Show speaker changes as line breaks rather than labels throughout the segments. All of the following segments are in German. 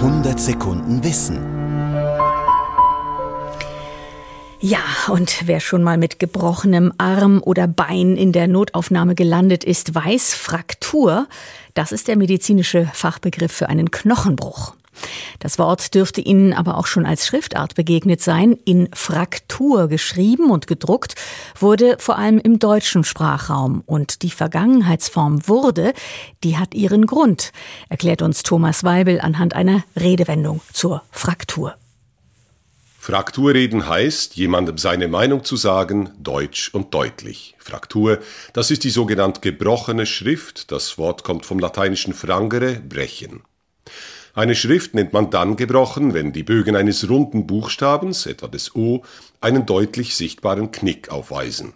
100 Sekunden Wissen.
Ja, und wer schon mal mit gebrochenem Arm oder Bein in der Notaufnahme gelandet ist, weiß, Fraktur, das ist der medizinische Fachbegriff für einen Knochenbruch. Das Wort dürfte Ihnen aber auch schon als Schriftart begegnet sein. In Fraktur geschrieben und gedruckt wurde vor allem im deutschen Sprachraum. Und die Vergangenheitsform wurde, die hat ihren Grund, erklärt uns Thomas Weibel anhand einer Redewendung zur Fraktur.
Frakturreden heißt, jemandem seine Meinung zu sagen, deutsch und deutlich. Fraktur, das ist die sogenannte gebrochene Schrift. Das Wort kommt vom lateinischen frangere, brechen. Eine Schrift nennt man dann gebrochen, wenn die Bögen eines runden Buchstabens, etwa des O, einen deutlich sichtbaren Knick aufweisen.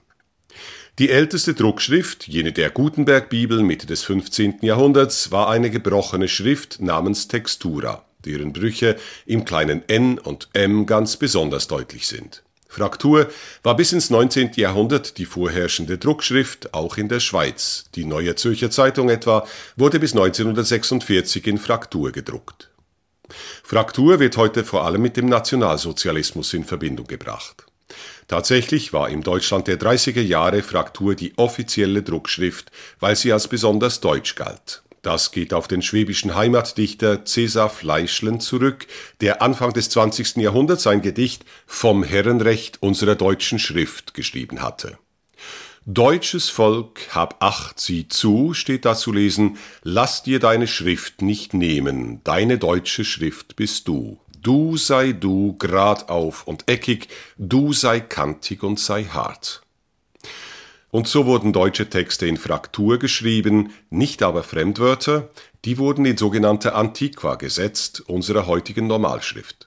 Die älteste Druckschrift, jene der Gutenberg-Bibel Mitte des 15. Jahrhunderts, war eine gebrochene Schrift namens Textura, deren Brüche im kleinen n und m ganz besonders deutlich sind. Fraktur war bis ins 19. Jahrhundert die vorherrschende Druckschrift, auch in der Schweiz. Die Neue Zürcher Zeitung etwa wurde bis 1946 in Fraktur gedruckt. Fraktur wird heute vor allem mit dem Nationalsozialismus in Verbindung gebracht. Tatsächlich war im Deutschland der 30er Jahre Fraktur die offizielle Druckschrift, weil sie als besonders deutsch galt. Das geht auf den schwäbischen Heimatdichter Cäsar Fleischlen zurück, der Anfang des 20. Jahrhunderts ein Gedicht vom Herrenrecht unserer deutschen Schrift geschrieben hatte. Deutsches Volk, hab Acht, sieh zu, steht da zu lesen, lass dir deine Schrift nicht nehmen, deine deutsche Schrift bist du. Du sei du, grad auf und eckig, du sei kantig und sei hart. Und so wurden deutsche Texte in Fraktur geschrieben, nicht aber Fremdwörter, die wurden in sogenannte Antiqua gesetzt, unserer heutigen Normalschrift.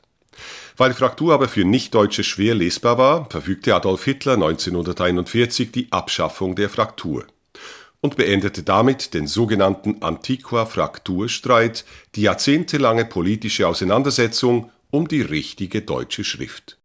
Weil Fraktur aber für Nichtdeutsche schwer lesbar war, verfügte Adolf Hitler 1941 die Abschaffung der Fraktur und beendete damit den sogenannten Antiqua-Fraktur-Streit, die jahrzehntelange politische Auseinandersetzung um die richtige deutsche Schrift.